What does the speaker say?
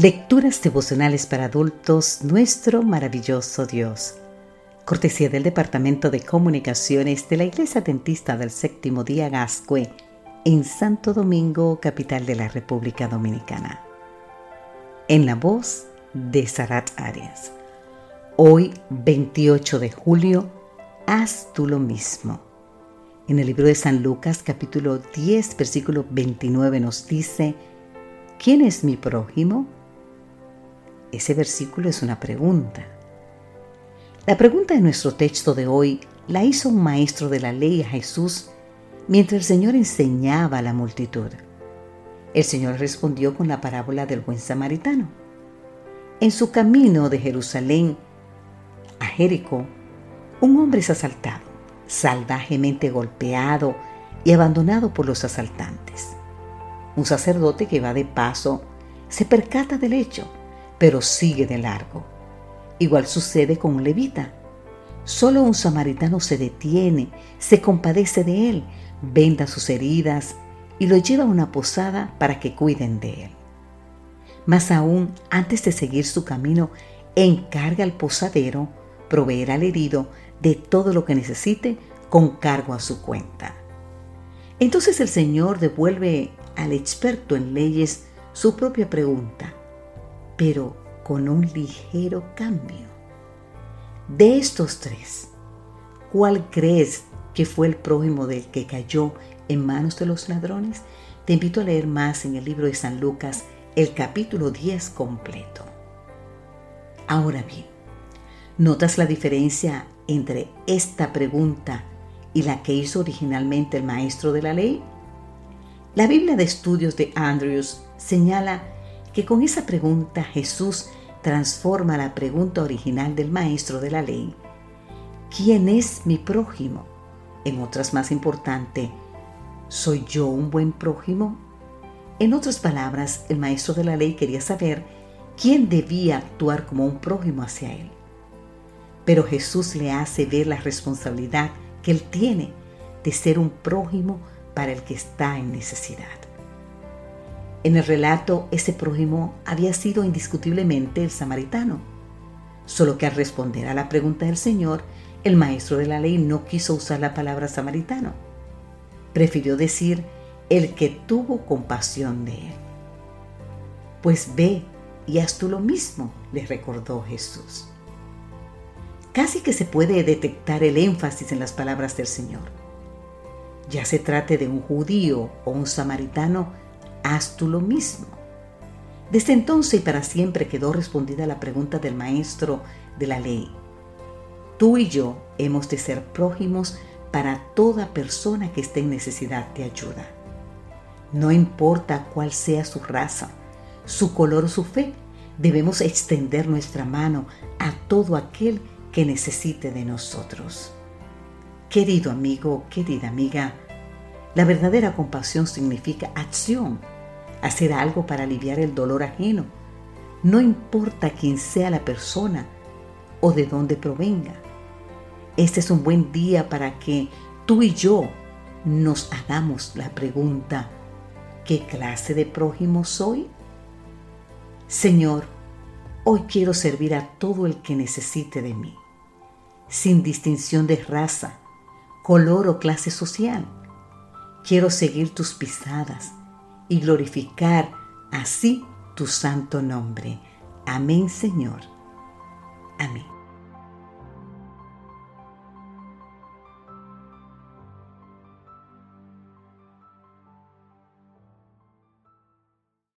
Lecturas devocionales para adultos, nuestro maravilloso Dios. Cortesía del Departamento de Comunicaciones de la Iglesia Dentista del Séptimo Día Gascue, en Santo Domingo, capital de la República Dominicana. En la voz de Sarat Arias. Hoy, 28 de julio, haz tú lo mismo. En el libro de San Lucas, capítulo 10, versículo 29, nos dice, ¿quién es mi prójimo? Ese versículo es una pregunta. La pregunta de nuestro texto de hoy la hizo un maestro de la ley a Jesús mientras el Señor enseñaba a la multitud. El Señor respondió con la parábola del buen samaritano. En su camino de Jerusalén a Jericó, un hombre es asaltado, salvajemente golpeado y abandonado por los asaltantes. Un sacerdote que va de paso se percata del hecho pero sigue de largo. Igual sucede con un levita. Solo un samaritano se detiene, se compadece de él, venda sus heridas y lo lleva a una posada para que cuiden de él. Más aún, antes de seguir su camino, encarga al posadero proveer al herido de todo lo que necesite con cargo a su cuenta. Entonces el Señor devuelve al experto en leyes su propia pregunta pero con un ligero cambio. De estos tres, ¿cuál crees que fue el prójimo del que cayó en manos de los ladrones? Te invito a leer más en el libro de San Lucas, el capítulo 10 completo. Ahora bien, ¿notas la diferencia entre esta pregunta y la que hizo originalmente el maestro de la ley? La Biblia de Estudios de Andrews señala que con esa pregunta Jesús transforma la pregunta original del maestro de la ley. ¿Quién es mi prójimo? En otras más importante, ¿soy yo un buen prójimo? En otras palabras, el maestro de la ley quería saber quién debía actuar como un prójimo hacia él. Pero Jesús le hace ver la responsabilidad que él tiene de ser un prójimo para el que está en necesidad. En el relato, ese prójimo había sido indiscutiblemente el samaritano, solo que al responder a la pregunta del Señor, el maestro de la ley no quiso usar la palabra samaritano. Prefirió decir el que tuvo compasión de él. Pues ve y haz tú lo mismo, le recordó Jesús. Casi que se puede detectar el énfasis en las palabras del Señor. Ya se trate de un judío o un samaritano, haz tú lo mismo. Desde entonces y para siempre quedó respondida la pregunta del maestro de la ley. Tú y yo hemos de ser prójimos para toda persona que esté en necesidad de ayuda. No importa cuál sea su raza, su color o su fe, debemos extender nuestra mano a todo aquel que necesite de nosotros. Querido amigo, querida amiga, la verdadera compasión significa acción, hacer algo para aliviar el dolor ajeno, no importa quién sea la persona o de dónde provenga. Este es un buen día para que tú y yo nos hagamos la pregunta, ¿qué clase de prójimo soy? Señor, hoy quiero servir a todo el que necesite de mí, sin distinción de raza, color o clase social Quiero seguir tus pisadas y glorificar así tu santo nombre. Amén, Señor. Amén.